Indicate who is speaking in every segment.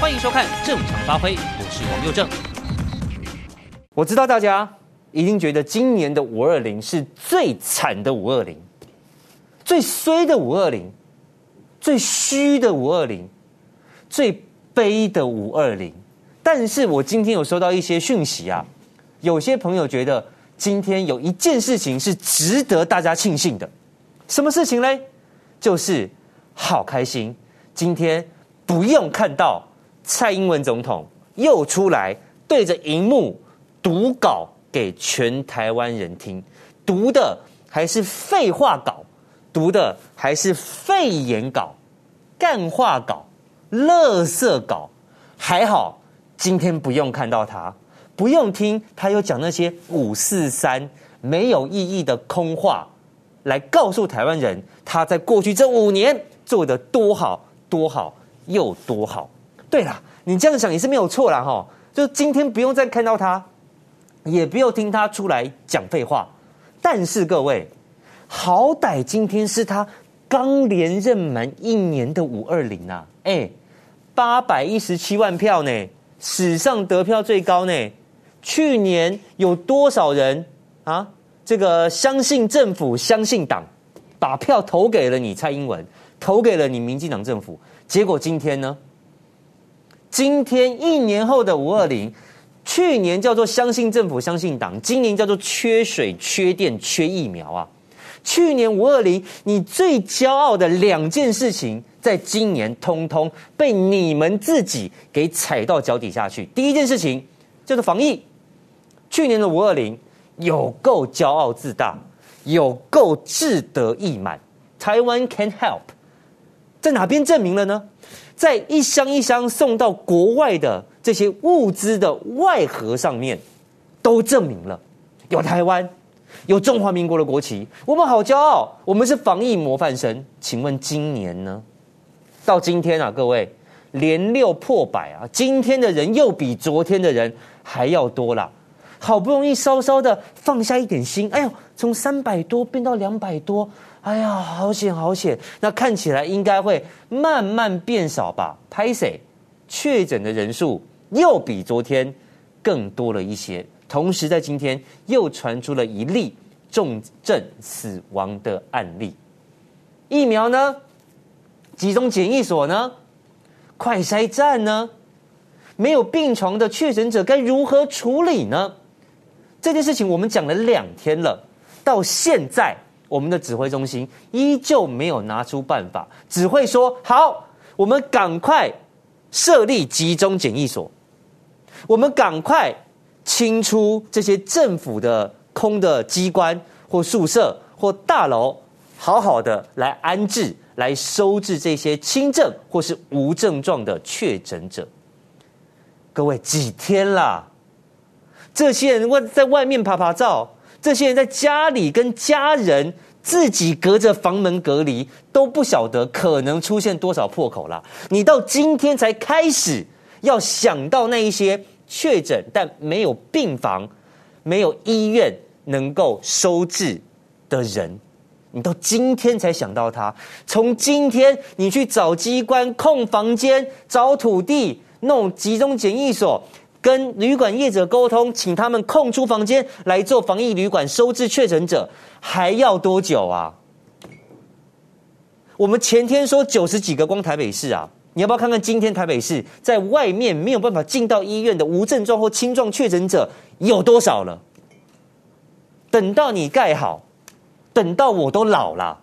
Speaker 1: 欢迎收看《正常发挥》，我是王佑正。
Speaker 2: 我知道大家一定觉得今年的五二零是最惨的五二零，最衰的五二零，最虚的五二零，最悲的五二零。但是我今天有收到一些讯息啊，有些朋友觉得今天有一件事情是值得大家庆幸的，什么事情嘞？就是好开心，今天不用看到蔡英文总统又出来对着荧幕读稿给全台湾人听，读的还是废话稿，读的还是废言稿、干话稿、垃圾稿，还好。今天不用看到他，不用听他又讲那些五四三没有意义的空话，来告诉台湾人他在过去这五年做得多好多好又多好。对了，你这样想也是没有错啦哈。就今天不用再看到他，也不用听他出来讲废话。但是各位，好歹今天是他刚连任满一年的五二零啊，哎，八百一十七万票呢。史上得票最高呢？去年有多少人啊？这个相信政府、相信党，把票投给了你蔡英文，投给了你民进党政府。结果今天呢？今天一年后的五二零，去年叫做相信政府、相信党，今年叫做缺水、缺电、缺疫苗啊！去年五二零，你最骄傲的两件事情。在今年，通通被你们自己给踩到脚底下去。第一件事情就是防疫。去年的五二零有够骄傲自大，有够志得意满。台湾 can help，在哪边证明了呢？在一箱一箱送到国外的这些物资的外盒上面，都证明了有台湾，有中华民国的国旗。我们好骄傲，我们是防疫模范生。请问今年呢？到今天啊，各位连六破百啊！今天的人又比昨天的人还要多啦。好不容易稍稍的放下一点心，哎呦，从三百多变到两百多，哎呀，好险好险！那看起来应该会慢慢变少吧？拍谢，确诊的人数又比昨天更多了一些。同时，在今天又传出了一例重症死亡的案例。疫苗呢？集中检疫所呢？快筛站呢？没有病床的确诊者该如何处理呢？这件事情我们讲了两天了，到现在我们的指挥中心依旧没有拿出办法，只会说好，我们赶快设立集中检疫所，我们赶快清出这些政府的空的机关或宿舍或大楼，好好的来安置。来收治这些轻症或是无症状的确诊者。各位几天啦？这些人外在外面趴趴照，这些人在家里跟家人自己隔着房门隔离，都不晓得可能出现多少破口了。你到今天才开始要想到那一些确诊但没有病房、没有医院能够收治的人。你到今天才想到他，从今天你去找机关空房间、找土地、弄集中检疫所，跟旅馆业者沟通，请他们空出房间来做防疫旅馆收治确诊者，还要多久啊？我们前天说九十几个光台北市啊，你要不要看看今天台北市在外面没有办法进到医院的无症状或轻状确诊者有多少了？等到你盖好。等到我都老了，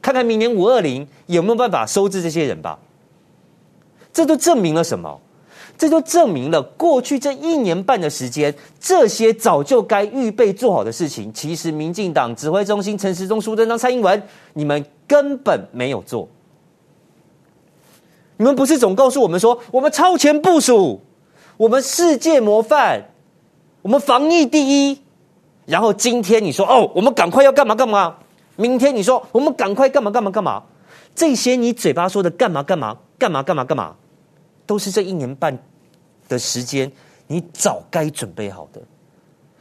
Speaker 2: 看看明年五二零有没有办法收治这些人吧。这都证明了什么？这就证明了过去这一年半的时间，这些早就该预备做好的事情，其实民进党指挥中心陈时中、苏贞昌、蔡英文，你们根本没有做。你们不是总告诉我们说，我们超前部署，我们世界模范，我们防疫第一。然后今天你说哦，我们赶快要干嘛干嘛？明天你说我们赶快干嘛干嘛干嘛？这些你嘴巴说的干嘛干嘛干嘛干嘛干嘛，都是这一年半的时间你早该准备好的。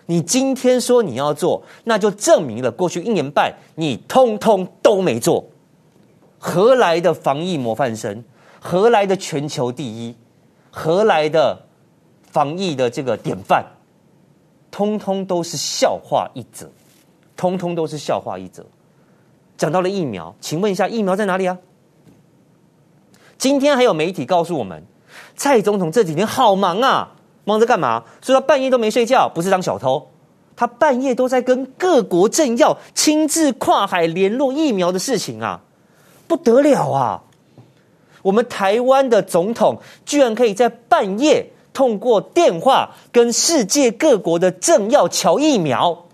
Speaker 2: 你今天说你要做，那就证明了过去一年半你通通都没做。何来的防疫模范生？何来的全球第一？何来的防疫的这个典范？通通都是笑话一则，通通都是笑话一则。讲到了疫苗，请问一下，疫苗在哪里啊？今天还有媒体告诉我们，蔡总统这几天好忙啊，忙着干嘛？说他半夜都没睡觉，不是当小偷，他半夜都在跟各国政要亲自跨海联络疫苗的事情啊，不得了啊！我们台湾的总统居然可以在半夜。通过电话跟世界各国的政要乔疫苗，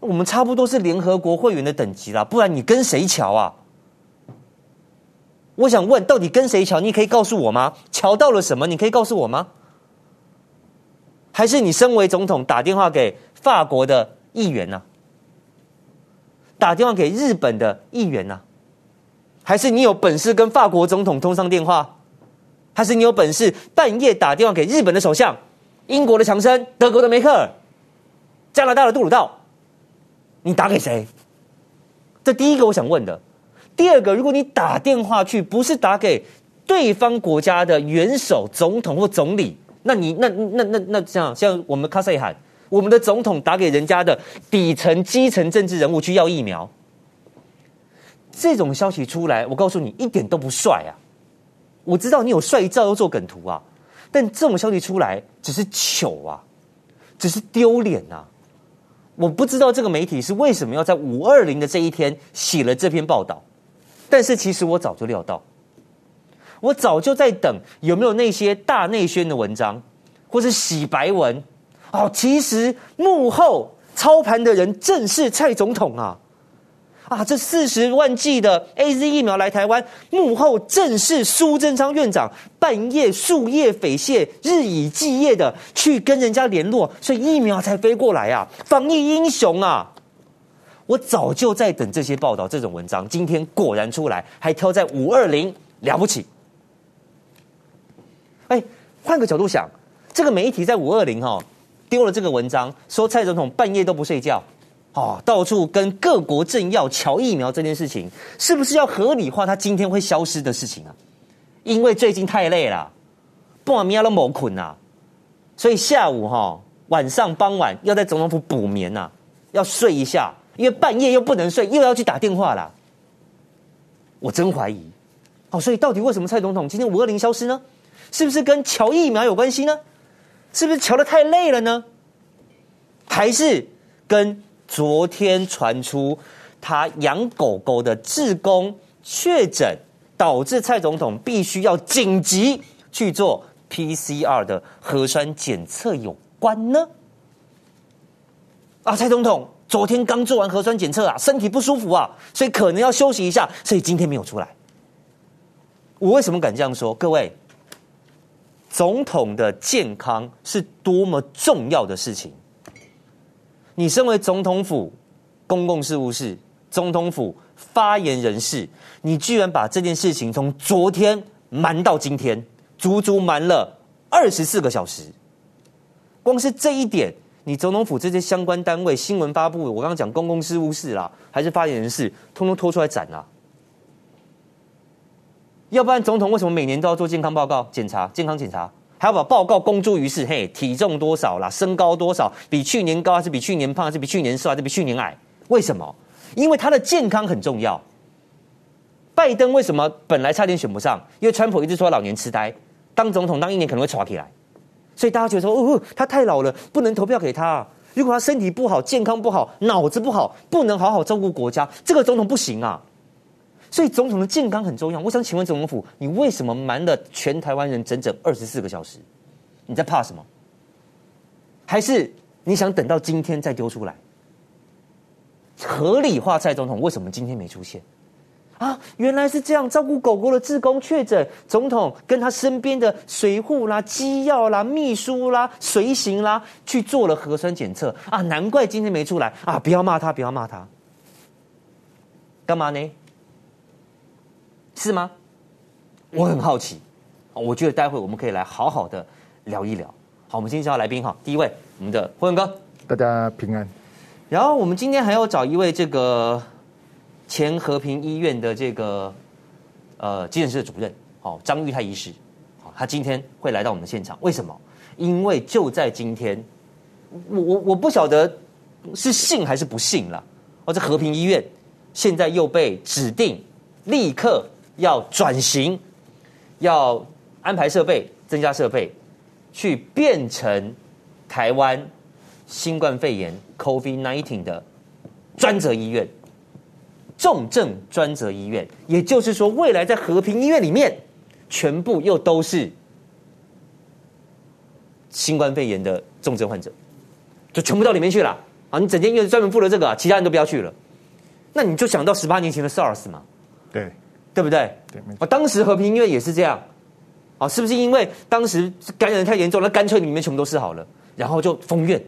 Speaker 2: 我们差不多是联合国会员的等级了，不然你跟谁乔啊？我想问，到底跟谁乔？你可以告诉我吗？乔到了什么？你可以告诉我吗？还是你身为总统打电话给法国的议员呢？打电话给日本的议员呢？还是你有本事跟法国总统通上电话？还是你有本事半夜打电话给日本的首相、英国的强生、德国的梅克尔、加拿大的杜鲁道？你打给谁？这第一个我想问的。第二个，如果你打电话去，不是打给对方国家的元首、总统或总理，那你那那那那像像我们卡塞罕，我们的总统打给人家的底层基层政治人物去要疫苗，这种消息出来，我告诉你，一点都不帅啊！我知道你有帅照要做梗图啊，但这种消息出来只是糗啊，只是丢脸呐！我不知道这个媒体是为什么要在五二零的这一天写了这篇报道，但是其实我早就料到，我早就在等有没有那些大内宣的文章，或是洗白文。哦，其实幕后操盘的人正是蔡总统啊。啊，这四十万剂的 AZ 疫苗来台湾，幕后正是苏贞昌院长半夜夙夜匪懈、日以继夜的去跟人家联络，所以疫苗才飞过来啊！防疫英雄啊！我早就在等这些报道，这种文章，今天果然出来，还挑在五二零，了不起！哎，换个角度想，这个媒体在五二零哈丢了这个文章，说蔡总统半夜都不睡觉。哦，到处跟各国政要乔疫苗这件事情，是不是要合理化他今天会消失的事情啊？因为最近太累了，半夜都没困呐，所以下午哈、哦、晚上傍晚要在总统府补眠呐，要睡一下，因为半夜又不能睡，又要去打电话啦。我真怀疑，哦，所以到底为什么蔡总统今天五二零消失呢？是不是跟乔疫苗有关系呢？是不是乔得太累了呢？还是跟？昨天传出他养狗狗的志工确诊，导致蔡总统必须要紧急去做 PCR 的核酸检测有关呢？啊，蔡总统昨天刚做完核酸检测啊，身体不舒服啊，所以可能要休息一下，所以今天没有出来。我为什么敢这样说？各位，总统的健康是多么重要的事情。你身为总统府公共事务室总统府发言人士，你居然把这件事情从昨天瞒到今天，足足瞒了二十四个小时。光是这一点，你总统府这些相关单位、新闻发布，我刚刚讲公共事务室啦，还是发言人士，通通拖出来斩啦！要不然，总统为什么每年都要做健康报告、检查、健康检查？还要把报告公诸于世，嘿，体重多少啦，身高多少，比去年高还是比去年胖，还是比去年瘦还是比去年矮？为什么？因为他的健康很重要。拜登为什么本来差点选不上？因为川普一直说老年痴呆，当总统当一年可能会垮起来，所以大家觉得说，哦，他太老了，不能投票给他。如果他身体不好，健康不好，脑子不好，不能好好照顾国家，这个总统不行啊。所以总统的健康很重要。我想请问总统府，你为什么瞒了全台湾人整整二十四个小时？你在怕什么？还是你想等到今天再丢出来？合理化蔡总统为什么今天没出现？啊，原来是这样，照顾狗狗的志工确诊，总统跟他身边的随护啦、机要啦、秘书啦、随行啦去做了核酸检测啊，难怪今天没出来啊！不要骂他，不要骂他，干嘛呢？是吗？我很好奇，我觉得待会我们可以来好好的聊一聊。好，我们今天介绍来宾哈，第一位我们的辉文哥，
Speaker 3: 大家平安。
Speaker 2: 然后我们今天还要找一位这个前和平医院的这个呃急诊室的主任，好，张玉泰医师，好，他今天会来到我们的现场，为什么？因为就在今天，我我我不晓得是幸还是不幸了。哦，这和平医院现在又被指定立刻要转型，要安排设备、增加设备，去变成台湾新冠肺炎 （COVID-19） 的专责医院。重症专责医院，也就是说，未来在和平医院里面，全部又都是新冠肺炎的重症患者，就全部到里面去了啊！你整间医院专门负责这个，其他人都不要去了。那你就想到十八年前的 SARS 嘛？
Speaker 3: 对，
Speaker 2: 对不对？
Speaker 3: 对，没错。
Speaker 2: 啊，当时和平医院也是这样啊，是不是因为当时感染太严重那，干脆里面全部都是好了，然后就封院，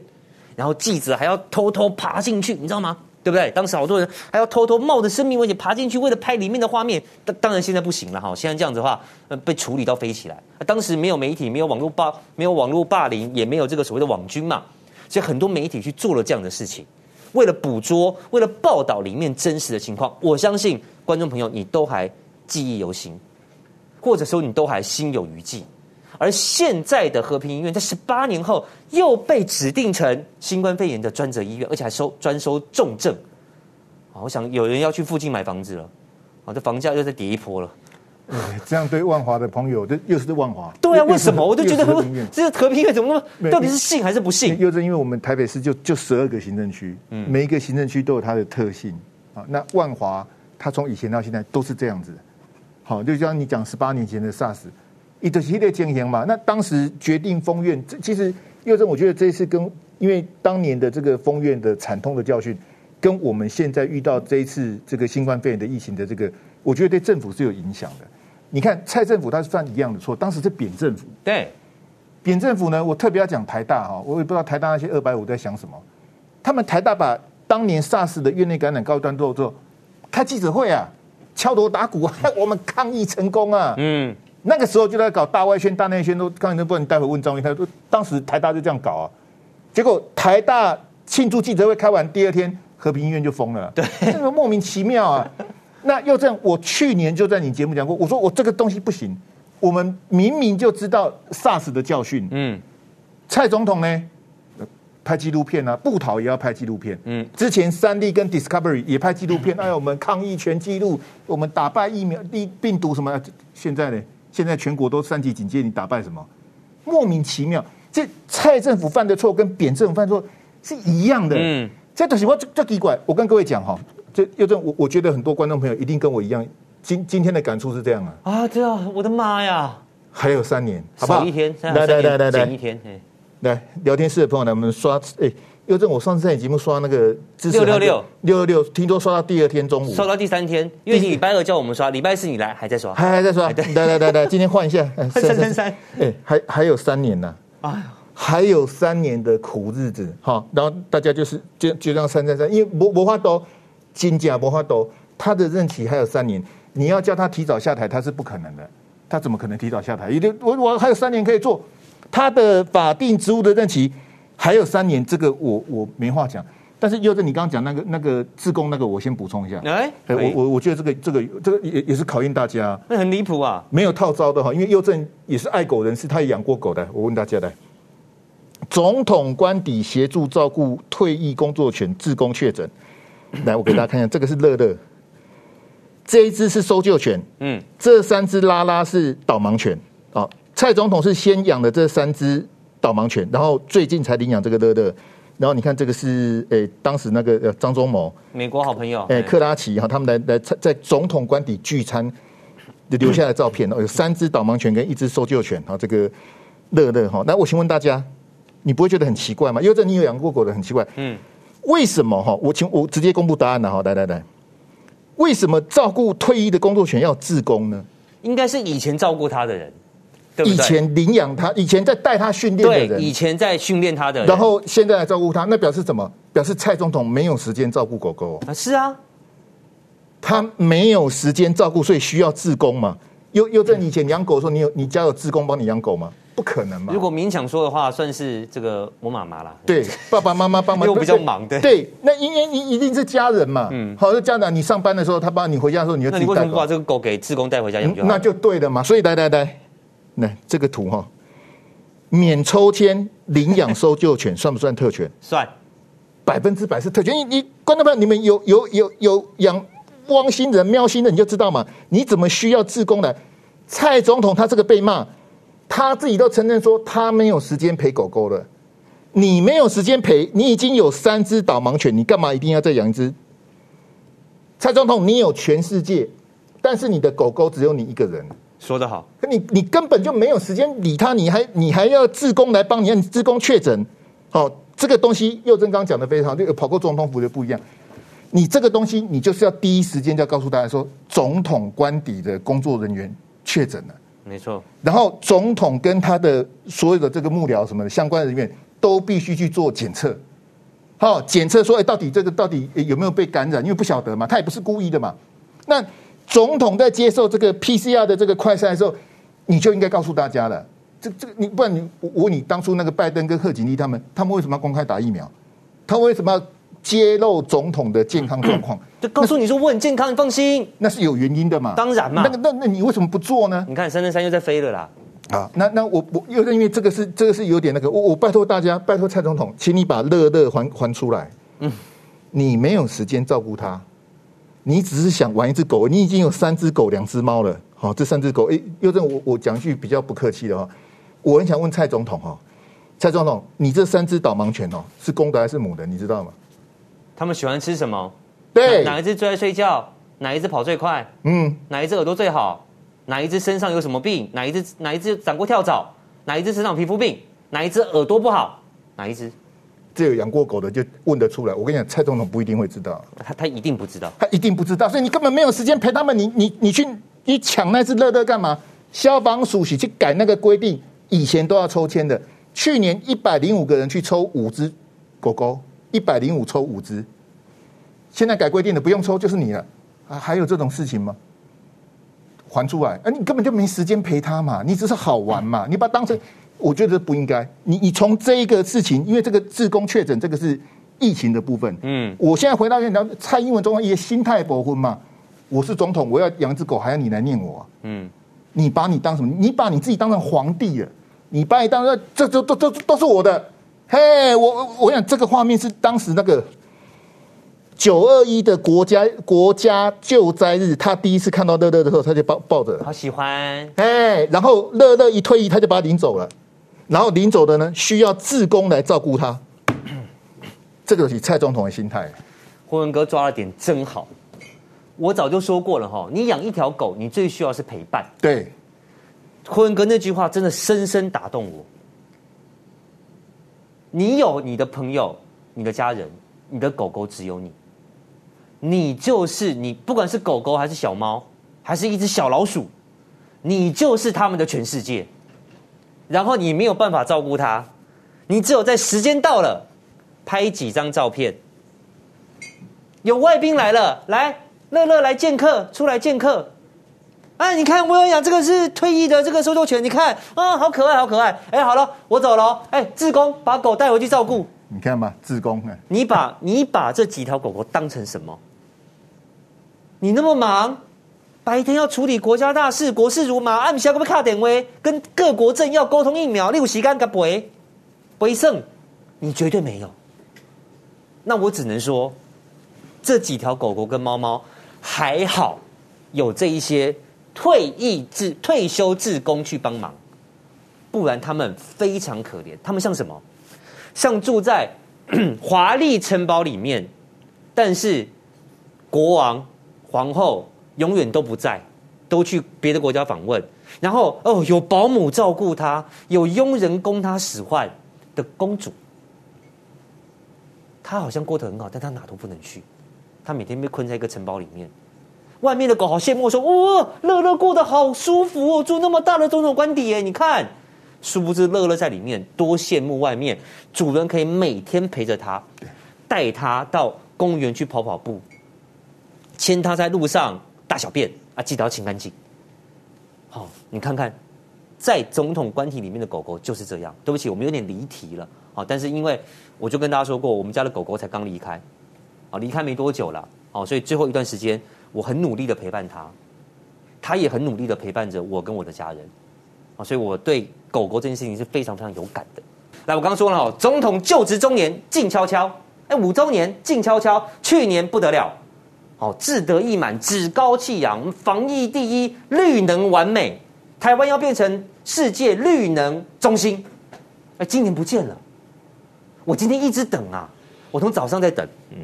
Speaker 2: 然后记者还要偷偷爬进去，你知道吗？对不对？当时好多人还要偷偷冒着生命危险爬进去，为了拍里面的画面。当当然现在不行了哈，现在这样子的话，呃，被处理到飞起来。当时没有媒体，没有网络霸，没有网络霸凌，也没有这个所谓的网军嘛，所以很多媒体去做了这样的事情，为了捕捉，为了报道里面真实的情况。我相信观众朋友你都还记忆犹新，或者说你都还心有余悸。而现在的和平医院在十八年后又被指定成新冠肺炎的专责医院，而且还收专收重症。啊，我想有人要去附近买房子了，啊，这房价又在跌一波了。
Speaker 3: 这样对万华的朋友，这又是万华。
Speaker 2: 对啊，为什么？我就觉得和平这个和平医院怎么那
Speaker 3: 么？
Speaker 2: 到底是信还是不信？
Speaker 3: 又是因为我们台北市就就十二个行政区，嗯，每一个行政区都有它的特性啊。那万华它从以前到现在都是这样子。好，就像你讲十八年前的 SARS。一个系列经营嘛，那当时决定封院，这其实又正，我觉得这一次跟因为当年的这个封院的惨痛的教训，跟我们现在遇到这一次这个新冠肺炎的疫情的这个，我觉得对政府是有影响的。你看蔡政府他是犯一样的错，当时是扁政府，
Speaker 2: 对，
Speaker 3: 扁政府呢，我特别要讲台大哈，我也不知道台大那些二百五在想什么，他们台大把当年 SARS 的院内感染告一段落之后，开记者会啊，敲锣打鼓啊，我们抗疫成功啊，嗯。那个时候就在搞大外宣、大内宣，都刚才都不能待会问张云，他说当时台大就这样搞啊，结果台大庆祝记者会开完第二天，和平医院就封了，对，这个莫名其妙啊。那又这样，我去年就在你节目讲过，我说我这个东西不行，我们明明就知道 SARS 的教训，嗯，蔡总统呢拍纪录片啊，布桃也要拍纪录片，嗯，之前三立跟 Discovery 也拍纪录片，哎，我们抗疫全纪录，我们打败疫苗、病病毒什么，现在呢？现在全国都三级警戒，你打败什么？莫名其妙。这蔡政府犯的错跟扁政府犯的错是一样的。嗯，这东西我这奇怪。我跟各位讲哈，这又这我我觉得很多观众朋友一定跟我一样，今今天的感触是这样啊。
Speaker 2: 啊，对啊，我的妈呀！
Speaker 3: 还有三年，好不好？
Speaker 2: 一天，
Speaker 3: 来来来来来，
Speaker 2: 一天。
Speaker 3: 来聊天室的朋友来，我们刷哎。又正我上次在你节目刷那个
Speaker 2: 六六六。
Speaker 3: 六六六，听说刷到第二天中午，
Speaker 2: 刷到第三天，因为你礼拜二叫我们刷，礼拜四你来还在刷，
Speaker 3: 还还在。刷，来来来来，今天换一下，
Speaker 2: 三三三，
Speaker 3: 哎，还还有三年呢，啊，还有三年的苦日子，哈，然后大家就是就就这样三三三，因为魔魔法都金甲魔法都，他的任期还有三年，你要叫他提早下台，他是不可能的，他怎么可能提早下台？一定我我还有三年可以做，他的法定职务的任期。还有三年，这个我我没话讲。但是又在你刚刚讲那个那个自贡那个，我先补充一下。哎，我我我觉得这个这个这个也也是考验大家。
Speaker 2: 那很离谱啊！
Speaker 3: 没有套招的哈，因为右正也是爱狗人士，他也养过狗的。我问大家来，总统官邸协助照顾退役工作犬自贡确诊。来，我给大家看一下，这个是乐乐，这一只是搜救犬，嗯，这三只拉拉是导盲犬。啊，蔡总统是先养的这三只。导盲犬，然后最近才领养这个乐乐，然后你看这个是诶，当时那个张忠谋，
Speaker 2: 美国好朋友，
Speaker 3: 诶，克拉奇哈，他们来来在总统官邸聚餐留下的照片哦，有三只导盲犬跟一只搜救犬哈，这个乐乐哈，那我请问大家，你不会觉得很奇怪吗？因为这你有养过狗的，很奇怪，嗯，为什么哈？我请我直接公布答案了哈，来来来，为什么照顾退役的工作犬要自工呢？
Speaker 2: 应该是以前照顾他的人。
Speaker 3: 以前领养他，以前在带他训练的人，
Speaker 2: 以前在训练他的人，
Speaker 3: 然后现在来照顾他，那表示什么？表示蔡总统没有时间照顾狗狗
Speaker 2: 啊？是啊，
Speaker 3: 他没有时间照顾，所以需要自工嘛？又又在你以前养狗的时候，你有你家有自工帮你养狗吗？不可能嘛？
Speaker 2: 如果勉强说的话，算是这个我妈妈啦。
Speaker 3: 对，爸爸妈妈帮忙，
Speaker 2: 又比较忙，对
Speaker 3: 对，那因为一一定是家人嘛。嗯，好，那家长，你上班的时候，他帮你回家的时候，你就自己带。
Speaker 2: 那你为什么不把这个狗给自工带回家养？
Speaker 3: 那就对了嘛。所以来来来。来这个图哈，免抽签领养搜救犬 算不算特权？
Speaker 2: 算，
Speaker 3: 百分之百是特权。你你观众朋友，你们有有有有养汪星人、喵星人，你就知道嘛。你怎么需要自工来？蔡总统他这个被骂，他自己都承认说他没有时间陪狗狗了。你没有时间陪，你已经有三只导盲犬，你干嘛一定要再养一只？蔡总统，你有全世界，但是你的狗狗只有你一个人。
Speaker 2: 说得好，
Speaker 3: 可你你根本就没有时间理他，你还你还要自工来帮你，让自工确诊。哦，这个东西佑正刚讲的非常好，这个跑过总统府就不一样。你这个东西，你就是要第一时间就要告诉大家说，总统官邸的工作人员确诊了，
Speaker 2: 没错。
Speaker 3: 然后总统跟他的所有的这个幕僚什么的相关人员都必须去做检测。好，检测说，哎，到底这个到底有没有被感染？因为不晓得嘛，他也不是故意的嘛。那总统在接受这个 PCR 的这个快筛的时候，你就应该告诉大家了。这这个你不然你我问你，当初那个拜登跟贺锦丽他们，他们为什么要公开打疫苗？他为什么要揭露总统的健康状况？
Speaker 2: 就告诉你说我很健康，你放心，
Speaker 3: 那是有原因的嘛。
Speaker 2: 当然嘛。
Speaker 3: 那个那那你为什么不做呢？
Speaker 2: 你看三三三又在飞了啦。
Speaker 3: 啊，那那我我又因为这个是这个是有点那个，我我拜托大家，拜托蔡总统，请你把乐乐还还出来。嗯，你没有时间照顾他，你只是想玩一只狗，你已经有三只狗、两只猫了。好，这三只狗，哎，又正我我讲一句比较不客气的话，我很想问蔡总统哈，蔡总统，你这三只导盲犬哦，是公的还是母的？你知道吗？
Speaker 2: 他们喜欢吃什么？
Speaker 3: 对，
Speaker 2: 哪一只最爱睡觉？哪一只跑最快？嗯，哪一只耳朵最好？哪一只身上有什么病？哪一只哪一只长过跳蚤？哪一只身上皮肤病？哪一只耳朵不好？哪一只？
Speaker 3: 这有养过狗的就问得出来。我跟你讲，蔡总统不一定会知道，
Speaker 2: 他他一定不知道，
Speaker 3: 他一定不知道，所以你根本没有时间陪他们。你你你去你抢那只乐乐干嘛？消防署去改那个规定，以前都要抽签的。去年一百零五个人去抽五只狗狗，一百零五抽五只，现在改规定的不用抽就是你了啊？还有这种事情吗？还出来，啊你根本就没时间陪他嘛，你只是好玩嘛，你把它当成，我觉得不应该。你你从这一个事情，因为这个自工确诊，这个是疫情的部分。嗯，我现在回到现场，蔡英文总统也心态不婚嘛。我是总统，我要养只狗，还要你来念我？嗯，你把你当什么？你把你自己当成皇帝了？你把你当成这这都都都是我的？嘿，我我想这个画面是当时那个。九二一的国家国家救灾日，他第一次看到乐乐的时候，他就抱抱着，
Speaker 2: 好喜欢。
Speaker 3: 哎，然后乐乐一退役，他就把他领走了。然后临走的呢，需要自工来照顾他。这个是蔡总统的心态。
Speaker 2: 霍文哥抓了点真好。我早就说过了哈，你养一条狗，你最需要是陪伴。
Speaker 3: 对，
Speaker 2: 霍文哥那句话真的深深打动我。你有你的朋友，你的家人，你的狗狗只有你。你就是你，不管是狗狗还是小猫，还是一只小老鼠，你就是他们的全世界。然后你没有办法照顾它，你只有在时间到了，拍几张照片。有外宾来了，来，乐乐来见客，出来见客。哎，你看我有养这个是退役的这个搜救犬，你看啊、哦，好可爱，好可爱。哎，好了，我走了。哎，志工把狗带回去照顾。
Speaker 3: 你看吧，志工，
Speaker 2: 你把你把这几条狗狗当成什么？你那么忙，白天要处理国家大事，国事如麻，暗下个不卡点位，跟各国政要沟通疫苗，你有时间干不？不胜，你绝对没有。那我只能说，这几条狗狗跟猫猫还好，有这一些退役志退休志工去帮忙，不然他们非常可怜。他们像什么？像住在 华丽城堡里面，但是国王。皇后永远都不在，都去别的国家访问。然后哦，有保姆照顾她，有佣人供她使唤的公主，她好像过得很好，但她哪都不能去。她每天被困在一个城堡里面，外面的狗好羡慕，说：“哦，乐乐过得好舒服哦，住那么大的总统官邸耶！你看，殊不知乐乐在里面多羡慕外面主人可以每天陪着他，带他到公园去跑跑步。”牵他在路上大小便啊，记得要清干净。好，你看看，在总统官邸里面的狗狗就是这样。对不起，我们有点离题了。好，但是因为我就跟大家说过，我们家的狗狗才刚离开，啊，离开没多久了。哦，所以最后一段时间，我很努力的陪伴它，它也很努力的陪伴着我跟我的家人。啊，所以我对狗狗这件事情是非常非常有感的。来，我刚刚说了，总统就职周年静悄悄，哎，五周年静悄悄，去年不得了，哦，志得意满，趾高气扬，防疫第一，绿能完美，台湾要变成世界绿能中心，哎，今年不见了，我今天一直等啊，我从早上在等，嗯，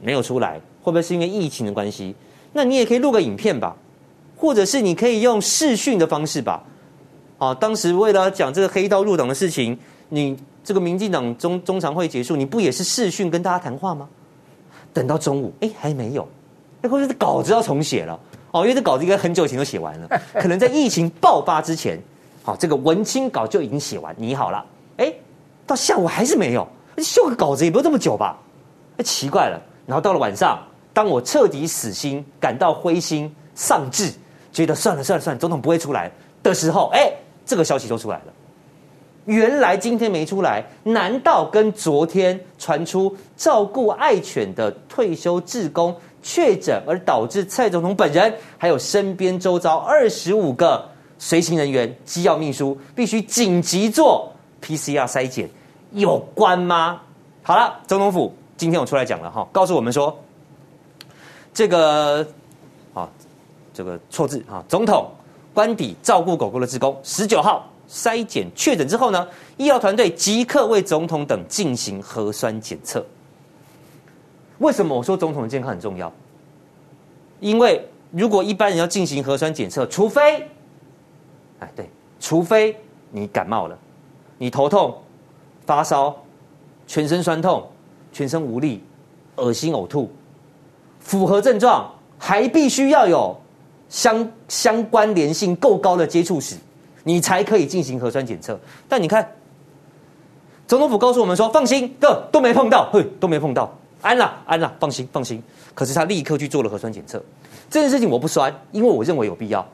Speaker 2: 没有出来，会不会是因为疫情的关系？那你也可以录个影片吧，或者是你可以用视讯的方式吧。啊，当时为了讲这个黑道入党的事情，你这个民进党中中常会结束，你不也是视讯跟大家谈话吗？等到中午，哎，还没有，那或者是稿子要重写了哦，因为这稿子应该很久以前都写完了，可能在疫情爆发之前，好，这个文青稿就已经写完，拟好了，哎，到下午还是没有，修个稿子也不用这么久吧？哎，奇怪了，然后到了晚上。当我彻底死心、感到灰心丧志，觉得算了算了算了，总统不会出来的时候，哎，这个消息就出来了。原来今天没出来，难道跟昨天传出照顾爱犬的退休志工确诊，而导致蔡总统本人还有身边周遭二十五个随行人员、机要秘书必须紧急做 PCR 筛检有关吗？好了，总统府今天我出来讲了哈，告诉我们说。这个啊，这个错字啊，总统官邸照顾狗狗的职工，十九号筛检确诊之后呢，医疗团队即刻为总统等进行核酸检测。为什么我说总统的健康很重要？因为如果一般人要进行核酸检测，除非，哎对，除非你感冒了，你头痛、发烧、全身酸痛、全身无力、恶心呕吐。符合症状，还必须要有相相关联性够高的接触史，你才可以进行核酸检测。但你看，总统府告诉我们说，放心，个都没碰到，嘿，都没碰到，安了，安了，放心，放心。可是他立刻去做了核酸检测，这件事情我不酸，因为我认为有必要，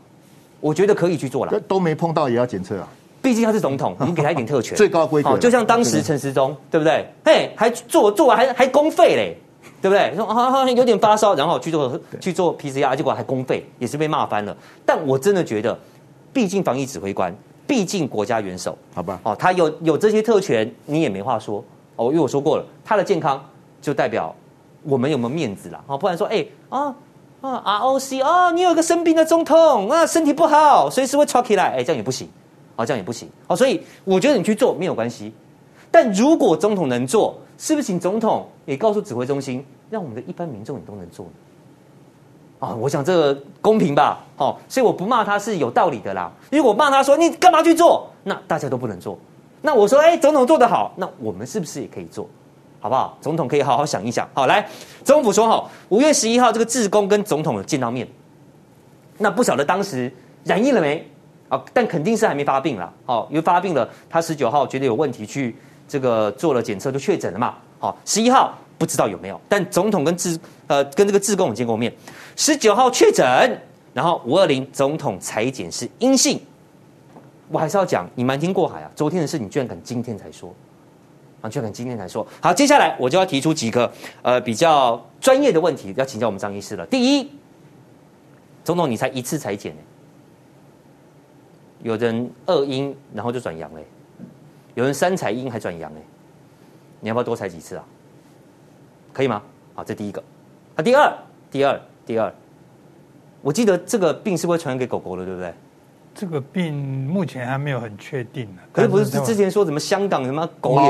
Speaker 2: 我觉得可以去做了。
Speaker 3: 都没碰到也要检测啊，
Speaker 2: 毕竟他是总统，我们给他一点特权，
Speaker 3: 最高规格。
Speaker 2: 就像当时陈时中，对不对？嘿，还做做完还还公费嘞。对不对？说好像有点发烧，然后去做去做 PCR，结果还公费，也是被骂翻了。但我真的觉得，毕竟防疫指挥官，毕竟国家元首，
Speaker 3: 好吧？
Speaker 2: 哦，他有有这些特权，你也没话说哦。因为我说过了，他的健康就代表我们有没有面子啦。哦，不然说，哎啊啊 ROC 啊，你有一个生病的总统啊，身体不好，随时会吵起来，哎，这样也不行，啊，这样也不行。哦，所以我觉得你去做没有关系。但如果总统能做，是不是请总统也告诉指挥中心，让我们的一般民众也都能做呢？啊，我想这个公平吧？好，所以我不骂他是有道理的啦。如果骂他说你干嘛去做，那大家都不能做。那我说，哎，总统做得好，那我们是不是也可以做？好不好？总统可以好好想一想。好，来，总统府说好，五月十一号这个志工跟总统有见到面。那不晓得当时染疫了没？啊，但肯定是还没发病了。好，因为发病了，他十九号觉得有问题去。这个做了检测就确诊了嘛？好，十一号不知道有没有，但总统跟志呃跟这个志工有见过面，十九号确诊，然后五二零总统采检是阴性。我还是要讲，你瞒天过海啊！昨天的事你居然敢今天才说，啊，居然敢今天才说。好，接下来我就要提出几个呃比较专业的问题，要请教我们张医师了。第一，总统你才一次采检，有人二阴然后就转阳了。有人三裁阴还转阳哎，你要不要多裁几次啊？可以吗？好，这第一个。啊，第二，第二，第二，我记得这个病是不会传染给狗狗的，对不对？
Speaker 4: 这个病目前还没有很确定呢。
Speaker 2: 可是不是之前说什么香港什么狗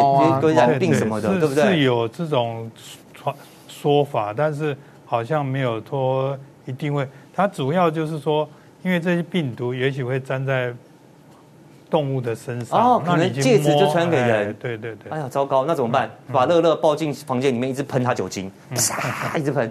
Speaker 2: 也也染病什么的，对不对？
Speaker 4: 是有这种传说法，但是好像没有说一定会。它主要就是说，因为这些病毒也许会粘在。动物的身上
Speaker 2: 哦，可能戒指就传给人。
Speaker 4: 对对对。
Speaker 2: 哎呀，糟糕，那怎么办？把乐乐抱进房间里面，一直喷他酒精，啪，一直喷。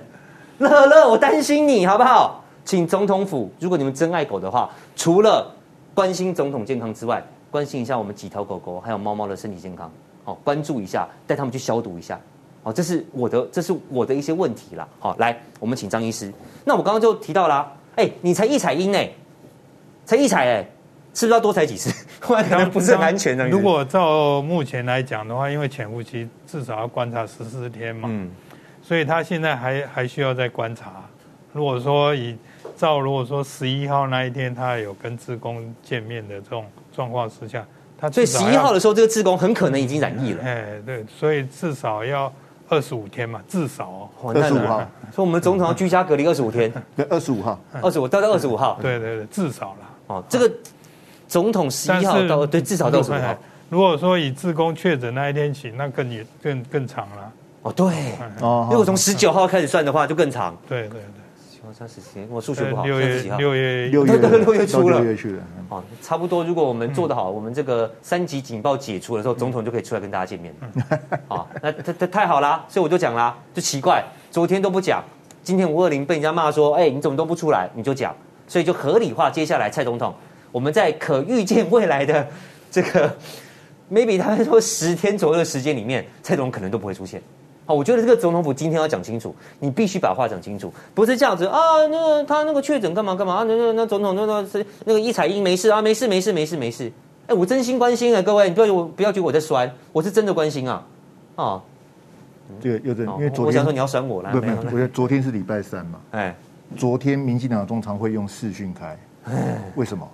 Speaker 2: 乐乐，我担心你好不好？请总统府，如果你们真爱狗的话，除了关心总统健康之外，关心一下我们几条狗狗还有猫猫的身体健康。好，关注一下，带他们去消毒一下。好，这是我的，这是我的一些问题啦。好，来，我们请张医师。那我刚刚就提到啦，哎，你才一采阴呢，才一采哎。是不是要多采几次？可能不是很安全的。
Speaker 4: 如果照目前来讲的话，因为潜伏期至少要观察十四天嘛，嗯，所以他现在还还需要再观察。如果说以照如果说十一号那一天他有跟志工见面的这种状况之下，他
Speaker 2: 所以十一号的时候，这个志工很可能已经染疫了。
Speaker 4: 哎，对，所以至少要二十五天嘛，至少
Speaker 3: 二十五号。
Speaker 2: 所以我们总统要居家隔离二十五天。
Speaker 3: 对，二十五号，
Speaker 2: 二十五到到二十五号。
Speaker 4: 对对对，至少了。
Speaker 2: 哦，这个总统十一号到对，至少到二十五号。
Speaker 4: 如果说以志工确诊那一天起，那更也更更长了。
Speaker 2: 哦，对，哦，如果从十九号开始算的话，就更长。
Speaker 4: 对对对，
Speaker 2: 三十天，我数学不好。
Speaker 4: 六月六月
Speaker 3: 六月
Speaker 2: 六月初了，
Speaker 3: 六月去了。
Speaker 2: 哦，差不多。如果我们做得好，我们这个三级警报解除的时候，总统就可以出来跟大家见面了。啊，那这这太好啦，所以我就讲啦，就奇怪，昨天都不讲，今天五二零被人家骂说，哎，你怎么都不出来，你就讲，所以就合理化。接下来蔡总统，我们在可预见未来的这个 maybe 他们说十天左右的时间里面，蔡总统可能都不会出现。好，我觉得这个总统府今天要讲清楚，你必须把话讲清楚，不是这样子啊。那他那个确诊干嘛干嘛啊？那那那总统那那是那个一彩英没事啊，没事没事没事没事。哎，我真心关心啊，各位，你不要我不要觉得我在酸，我是真的关心啊。啊，
Speaker 3: 这个有点，因为昨天
Speaker 2: 我想说你要酸我了，
Speaker 3: 不不，我觉得昨天是礼拜三嘛。哎，昨天民进党中常会用视讯开，哎，为什么？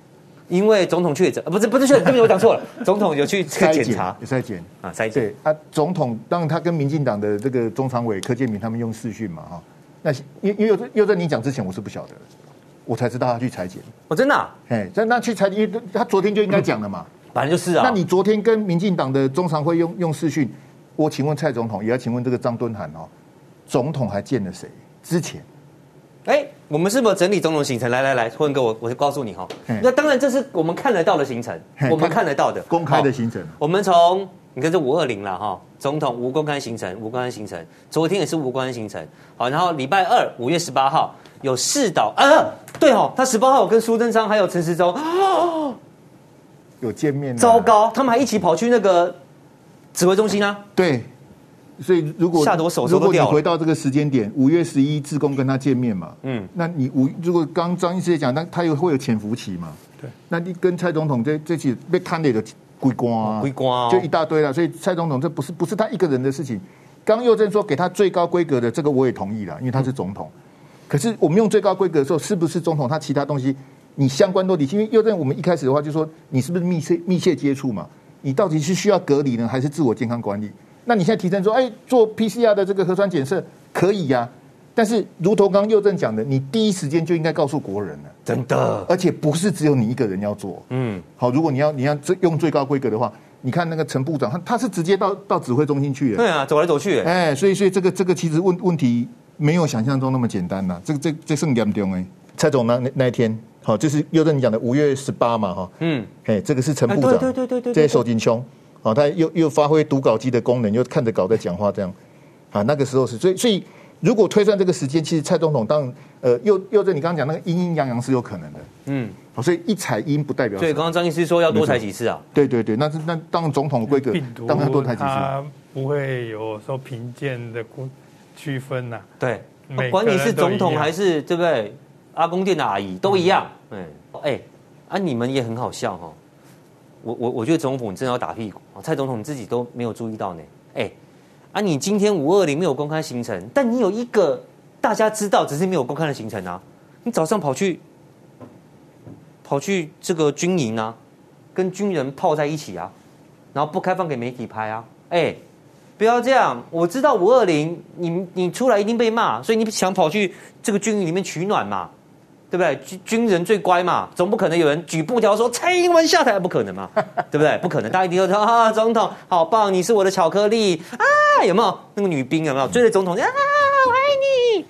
Speaker 2: 因为总统确诊，不是不是确诊，对不起，我讲错了。总统有去检查，
Speaker 3: 有筛检
Speaker 2: 啊，筛检。
Speaker 3: 对啊，总统当然他跟民进党的这个中常委柯建铭他们用视讯嘛哈。那因因为又又在你讲之前，我是不晓得，我才知道他去裁剪。
Speaker 2: 我真的？哎，
Speaker 3: 那那去采检，因为他昨天就应该讲了嘛。
Speaker 2: 反正就是啊。
Speaker 3: 那你昨天跟民进党的中常会用用视讯，我请问蔡总统，也要请问这个张敦涵哦，总统还见了谁？之前？
Speaker 2: 哎，我们是不是整理总统行程？来来来，坤哥，我我告诉你哈。那当然，这是我们看得到的行程，我们看得到的
Speaker 3: 公开的行程。
Speaker 2: 我们从你看这五二零了哈，总统无公开行程，无公开行程。昨天也是无公开行程。好，然后礼拜二五月十八号有视导啊，对哦，他十八号有跟苏贞昌还有陈时中
Speaker 3: 有见面。
Speaker 2: 糟糕，他们还一起跑去那个指挥中心啊。
Speaker 3: 对。所以如果如果你回到这个时间点，五月十一，志工跟他见面嘛，嗯，那你五如果刚张医师也讲，那他又会有潜伏期嘛，对，那你跟蔡总统这这起被看的归光，
Speaker 2: 归光，
Speaker 3: 就一大堆了。所以蔡总统这不是不是他一个人的事情。刚佑正说给他最高规格的这个我也同意了，因为他是总统。可是我们用最高规格的时候，是不是总统他其他东西你相关都理清？因为佑正我们一开始的话就说你是不是密切密切接触嘛？你到底是需要隔离呢，还是自我健康管理？那你现在提升说，哎，做 PCR 的这个核酸检测可以呀、啊，但是如同刚刚佑正讲的，你第一时间就应该告诉国人了，
Speaker 2: 真的，
Speaker 3: 而且不是只有你一个人要做，嗯，好，如果你要你要用最高规格的话，你看那个陈部长，他他是直接到到指挥中心去的，
Speaker 2: 对啊，走来走去，
Speaker 3: 哎，所以所以这个这个其实问问题没有想象中那么简单呐，这个这这是很严重哎，蔡总那那那一天，好，就是佑正你讲的五月十八嘛哈，嗯，哎，这个是陈部长，
Speaker 2: 对对对对对，
Speaker 3: 这些手紧胸。哦，他又又发挥读稿机的功能，又看着稿在讲话，这样，啊，那个时候是，所以所以如果推算这个时间，其实蔡总统当呃又又在你刚刚讲那个阴阴阳阳是有可能的，嗯，好，所以一采阴不代表。
Speaker 2: 对，刚刚张医师说要多采几次啊？
Speaker 3: 对对对，那是那当总统规格，当然多采几次，
Speaker 4: 他不会有说贫贱的区分呐、啊。
Speaker 2: 对，管你是总统还是对不对？阿公店的阿姨都一样。嗯，哎，啊，你们也很好笑哈。我我我觉得总统你真的要打屁股，蔡总统你自己都没有注意到呢。哎，啊，你今天五二零没有公开行程，但你有一个大家知道只是没有公开的行程啊。你早上跑去跑去这个军营啊，跟军人泡在一起啊，然后不开放给媒体拍啊。哎，不要这样，我知道五二零你你出来一定被骂，所以你想跑去这个军营里面取暖嘛。对不对？军军人最乖嘛，总不可能有人举布条说蔡英文下台，不可能嘛，对不对？不可能，大家一定都说啊，总统好棒，你是我的巧克力啊，有没有？那个女兵有没有追着总统啊？我爱你。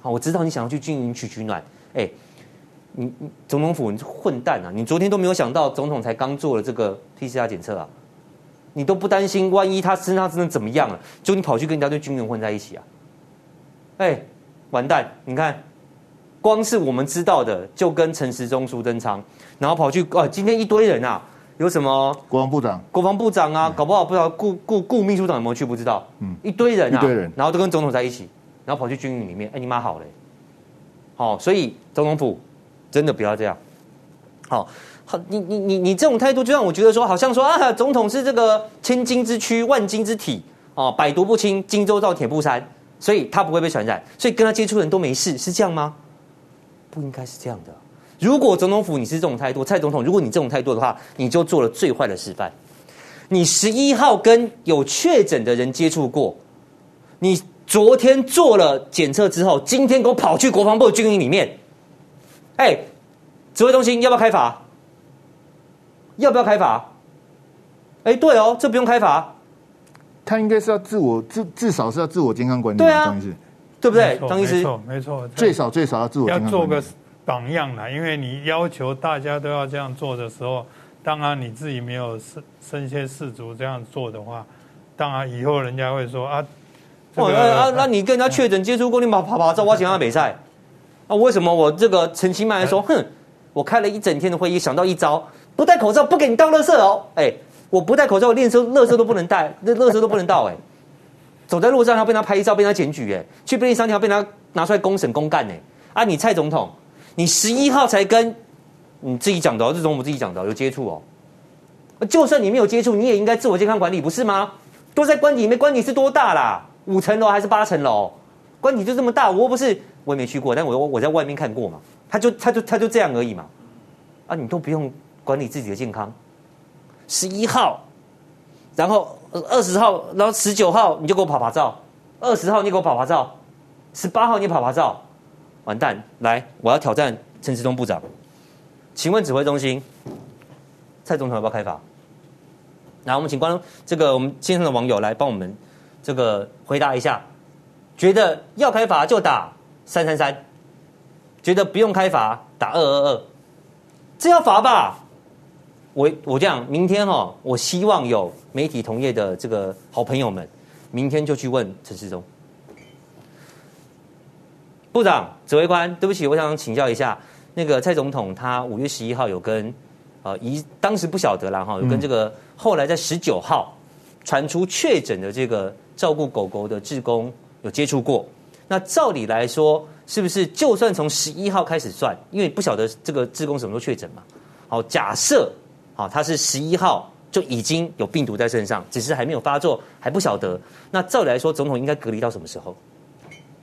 Speaker 2: 好，我知道你想要去军营取取暖，哎，你你总统府你混蛋啊！你昨天都没有想到总统才刚做了这个 PCR 检测啊，你都不担心万一他身上真的怎么样了，就你跑去跟一大堆军人混在一起啊？哎，完蛋！你看。光是我们知道的，就跟陈时中、苏贞昌，然后跑去啊，今天一堆人啊，有什么？
Speaker 3: 国防部长、
Speaker 2: 国防部长啊，搞不好不知道顾顾顾秘书长有没有去，不知道。嗯，一堆人啊，
Speaker 3: 一堆人，
Speaker 2: 然后都跟总统在一起，然后跑去军营里面，哎，你妈好嘞，好，所以总统府真的不要这样，好，好，你你你你这种态度，就让我觉得说，好像说啊，总统是这个千金之躯、万金之体，哦，百毒不侵，荆州到铁布衫，所以他不会被传染，所以跟他接触的人都没事，是这样吗？不应该是这样的。如果总统府你是这种态度，蔡总统，如果你这种态度的话，你就做了最坏的示范。你十一号跟有确诊的人接触过，你昨天做了检测之后，今天给我跑去国防部军营里面，哎，指挥中心要不要开罚？要不要开罚？哎，对哦，这不用开罚。
Speaker 3: 他应该是要自我至至少是要自我健康管理，
Speaker 2: 对啊，
Speaker 3: 张医师，
Speaker 2: 对不对？张医师，
Speaker 4: 没错，没错，
Speaker 3: 最少最少要自我。
Speaker 4: 要做个榜样啦，因为你要求大家都要这样做的时候，当然你自己没有身身先士卒这样做的话，当然以后人家会说啊，
Speaker 2: 哦，啊，那你跟人家确诊接触过，你跑跑跑照我请他比赛，啊，为什么我这个陈其迈说，哼，我开了一整天的会议，想到一招，不戴口罩不给你倒垃圾哦，哎，我不戴口罩，我连垃圾垃圾都不能带，那垃圾都不能倒，哎，走在路上要被他拍照，被他检举，哎，去便利商店要被他拿出来公审公干，哎，啊，你蔡总统。你十一号才跟你自己讲的哦，这种我们自己讲的有接触哦。就算你没有接触，你也应该自我健康管理，不是吗？都在官邸里面，官邸是多大啦？五层楼还是八层楼？官邸就这么大，我又不是我也没去过，但我我在外面看过嘛。他就他就他就这样而已嘛。啊，你都不用管理自己的健康。十一号，然后二十号，然后十九号你就给我跑跑照，二十号你给我跑跑照，十八号你跑跑照。完蛋！来，我要挑战陈时中部长，请问指挥中心，蔡总统要不要开罚？来，我们请观众，这个我们线上的网友来帮我们这个回答一下，觉得要开罚就打三三三，觉得不用开罚打二二二，这要罚吧？我我这样，明天哈、哦，我希望有媒体同业的这个好朋友们，明天就去问陈世忠。部长、指挥官，对不起，我想请教一下，那个蔡总统他五月十一号有跟，呃，一当时不晓得啦哈，有跟这个后来在十九号传出确诊的这个照顾狗狗的志工有接触过。那照理来说，是不是就算从十一号开始算，因为不晓得这个志工什么时候确诊嘛？好，假设好他是十一号就已经有病毒在身上，只是还没有发作，还不晓得。那照理来说，总统应该隔离到什么时候？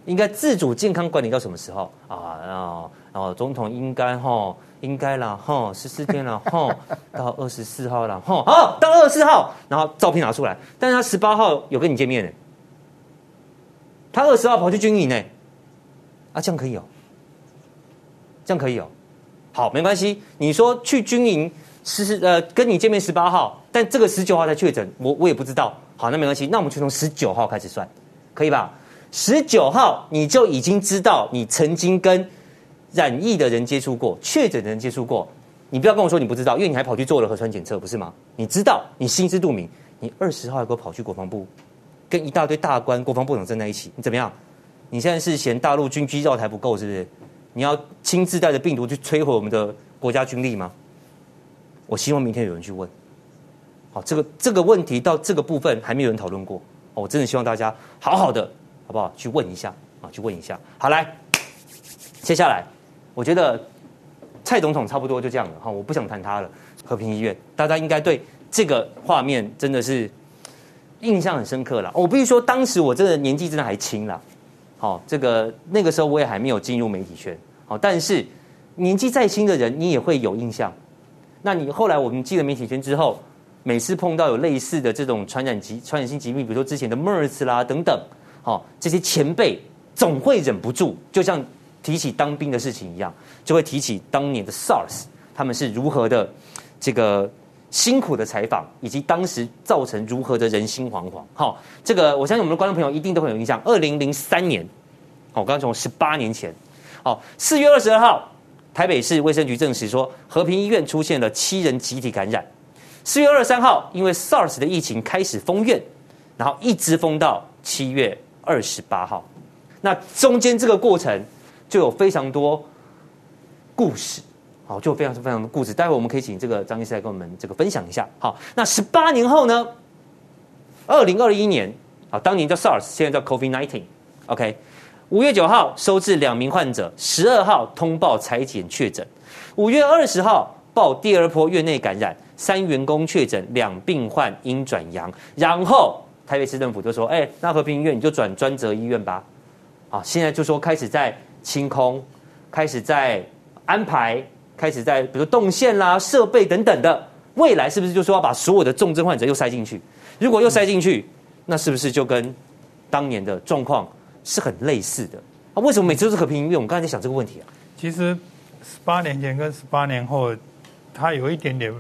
Speaker 2: 应该自主健康管理到什么时候啊？然后，然后总统应该哈，应该啦哈，十四天了哈，到二十四号了哈，好，到二十四号，然后照片拿出来，但是他十八号有跟你见面呢，他二十号跑去军营呢，啊，这样可以哦，这样可以哦，好，没关系，你说去军营十呃跟你见面十八号，但这个十九号才确诊，我我也不知道，好，那没关系，那我们就从十九号开始算，可以吧？十九号你就已经知道你曾经跟染疫的人接触过，确诊的人接触过，你不要跟我说你不知道，因为你还跑去做了核酸检测，不是吗？你知道，你心知肚明。你二十号还给我跑去国防部，跟一大堆大官、国防部长站在一起，你怎么样？你现在是嫌大陆军机绕台不够，是不是？你要亲自带着病毒去摧毁我们的国家军力吗？我希望明天有人去问。好，这个这个问题到这个部分还没有人讨论过，我真的希望大家好好的。好不好？去问一下啊，去问一下。好，来，接下来，我觉得蔡总统差不多就这样了哈，我不想谈他了。和平医院，大家应该对这个画面真的是印象很深刻了。我必须说，当时我真的年纪真的还轻了，好，这个那个时候我也还没有进入媒体圈，好，但是年纪再轻的人，你也会有印象。那你后来我们进了媒体圈之后，每次碰到有类似的这种传染疾、传染性疾病，比如说之前的 MERS 啦等等。好，这些前辈总会忍不住，就像提起当兵的事情一样，就会提起当年的 SARS，他们是如何的这个辛苦的采访，以及当时造成如何的人心惶惶。好，这个我相信我们的观众朋友一定都很有印象。二零零三年，好，我刚刚从十八年前，好，四月二十二号，台北市卫生局证实说，和平医院出现了七人集体感染。四月二十三号，因为 SARS 的疫情开始封院，然后一直封到七月。二十八号，那中间这个过程就有非常多故事，好，就非常非常多故事。待会我们可以请这个张医师来跟我们这个分享一下。好，那十八年后呢？二零二一年，好，当年叫 SARS，现在叫 COVID nineteen。19,。OK，五月九号收治两名患者，十二号通报裁检确诊，五月二十号报第二波院内感染，三员工确诊，两病患阴转阳，然后。台北市政府就说：“哎、那和平医院你就转专责医院吧。”啊，现在就说开始在清空，开始在安排，开始在比如动线啦、设备等等的，未来是不是就说要把所有的重症患者又塞进去？如果又塞进去，那是不是就跟当年的状况是很类似的？啊，为什么每次都是和平医院？我们刚才在想这个问题啊。
Speaker 4: 其实十八年前跟十八年后，它有一点点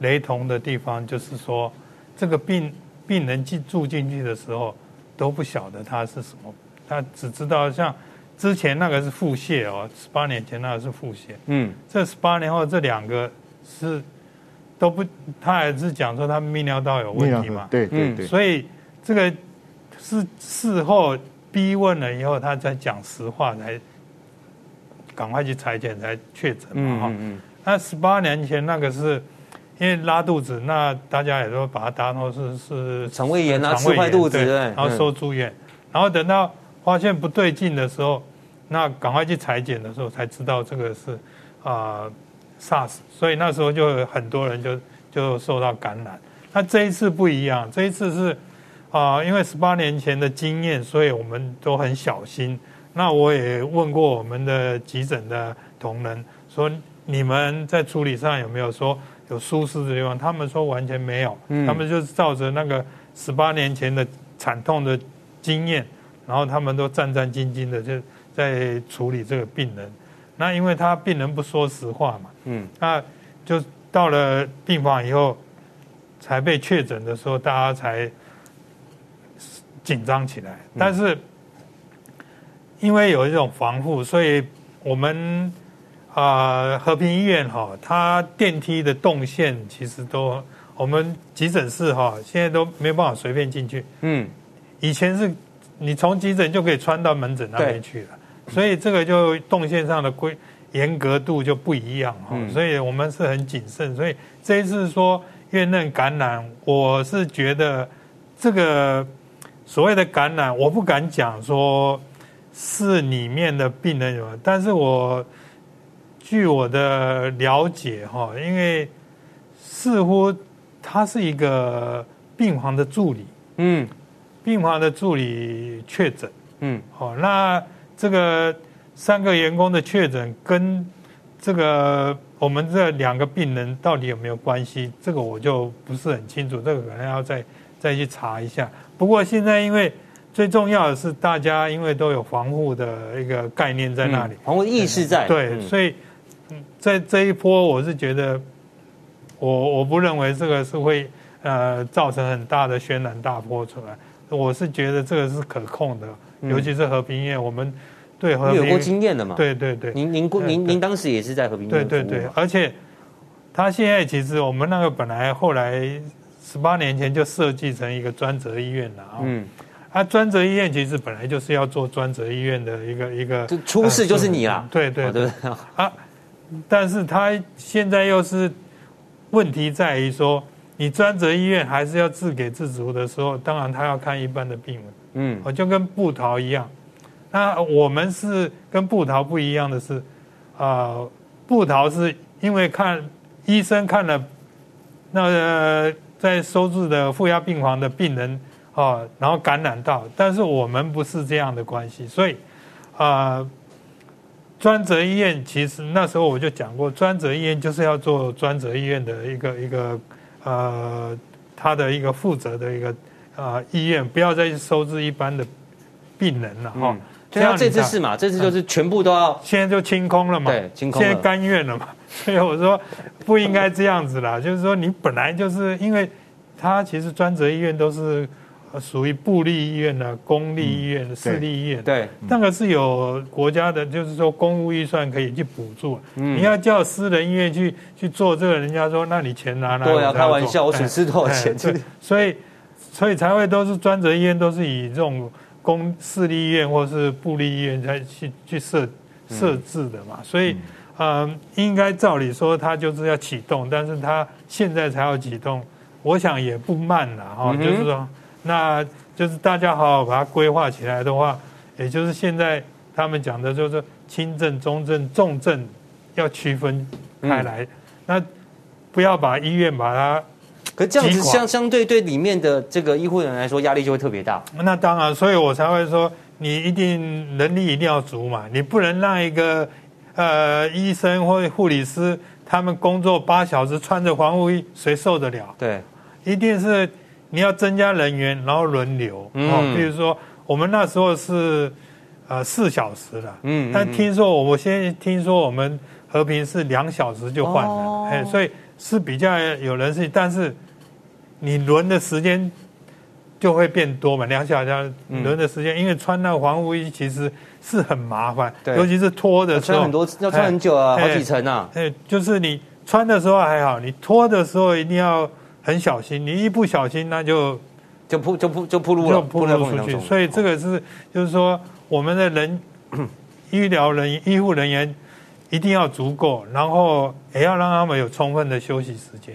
Speaker 4: 雷同的地方，就是说这个病病人进住进去的时候都不晓得他是什么，他只知道像之前那个是腹泻哦，十八年前那个是腹泻，嗯，这十八年后这两个是都不，他还是讲说他泌尿道有问题嘛，
Speaker 3: 对对对，
Speaker 4: 所以这个是事后逼问了以后，他才讲实话才。赶快去裁剪才确诊嘛哈，那十八年前那个是因为拉肚子，那大家也都把它当做是是
Speaker 2: 肠胃炎啊，吃坏肚子，
Speaker 4: 然后收住院，然后等到发现不对劲的时候，那赶快去裁剪的时候才知道这个是啊 SARS，所以那时候就很多人就就受到感染。那这一次不一样，这一次是啊，因为十八年前的经验，所以我们都很小心。那我也问过我们的急诊的同仁，说你们在处理上有没有说有疏失的地方？他们说完全没有，他们就是照着那个十八年前的惨痛的经验，然后他们都战战兢兢的就在处理这个病人。那因为他病人不说实话嘛，嗯，那就到了病房以后才被确诊的时候，大家才紧张起来，但是。因为有一种防护，所以我们啊、呃、和平医院哈，它电梯的动线其实都我们急诊室哈，现在都没办法随便进去。嗯，以前是你从急诊就可以穿到门诊那边去了，所以这个就动线上的规严格度就不一样哈，所以我们是很谨慎。所以这一次说院内感染，我是觉得这个所谓的感染，我不敢讲说。是里面的病人有，但是我据我的了解哈，因为似乎他是一个病房的助理，嗯，病房的助理确诊，嗯，好，那这个三个员工的确诊跟这个我们这两个病人到底有没有关系？这个我就不是很清楚，这个可能要再再去查一下。不过现在因为。最重要的是，大家因为都有防护的一个概念在那里，
Speaker 2: 防护意识在。
Speaker 4: 对，所以在这一波，我是觉得，我我不认为这个是会呃造成很大的轩然大波出来。我是觉得这个是可控的，尤其是和平医院，我们对和平
Speaker 2: 有过经验的嘛。
Speaker 4: 对对对，
Speaker 2: 您您您您当时也是在和平医院。
Speaker 4: 对对对，而且他现在其实我们那个本来后来十八年前就设计成一个专责医院了啊。嗯。啊，专责医院其实本来就是要做专责医院的一个一个，
Speaker 2: 出事就是你啦。
Speaker 4: 对对对。啊，但是他现在又是问题在于说，你专责医院还是要自给自足的时候，当然他要看一般的病人。嗯，我就跟布桃一样。那我们是跟布桃不一样的是，啊，布桃是因为看医生看了那个在收治的负压病房的病人。哦，然后感染到，但是我们不是这样的关系，所以，啊、呃，专责医院其实那时候我就讲过，专责医院就是要做专责医院的一个一个呃，他的一个负责的一个啊、呃、医院，不要再去收治一般的病人了哈。
Speaker 2: 这样这次是嘛？这次就是全部都要，
Speaker 4: 现在就清空了嘛？
Speaker 2: 对，清空了，
Speaker 4: 现在甘愿了嘛？所以我说不应该这样子啦，就是说你本来就是因为他其实专责医院都是。属于部立医院的公立医院的私立医院，
Speaker 2: 对，
Speaker 4: 那个是有国家的，就是说公务预算可以去补助。嗯，你要叫私人医院去去做这个，人家说那你钱拿来？
Speaker 2: 对啊，开玩笑，我损失多少钱？
Speaker 4: 对，所以所以才会都是专责医院，都是以这种公私立医院或是部立医院才去去设设置的嘛。所以，嗯，应该照理说他就是要启动，但是他现在才要启动，我想也不慢了哈，就是说。那就是大家好好把它规划起来的话，也就是现在他们讲的就是轻症、中症、重症要区分开来。嗯、那不要把医院把它，
Speaker 2: 可这样子相相对对里面的这个医护人员来说压力就会特别大。
Speaker 4: 那当然，所以我才会说你一定能力一定要足嘛，你不能让一个呃医生或护理师，他们工作八小时穿着防护衣，谁受得了？
Speaker 2: 对，
Speaker 4: 一定是你要增加人员，然后轮流。嗯、哦，比如说我们那时候是呃四小时了，嗯，但听说我我现在听说我们和平是两小时就换了，哦、哎，所以是比较有人性，但是你轮的时间。就会变多嘛，两小时轮的时间，嗯、因为穿那个防护衣其实是很麻烦，对尤其是脱的时候，穿
Speaker 2: 很多要穿很久啊，好几层啊。
Speaker 4: 哎，就是你穿的时候还好，你脱的时候一定要很小心，你一不小心那就
Speaker 2: 就扑就扑就扑路了，
Speaker 4: 就扑路出去。所以这个是就是说，我们的人医疗人医护人员一定要足够，然后也要让他们有充分的休息时间。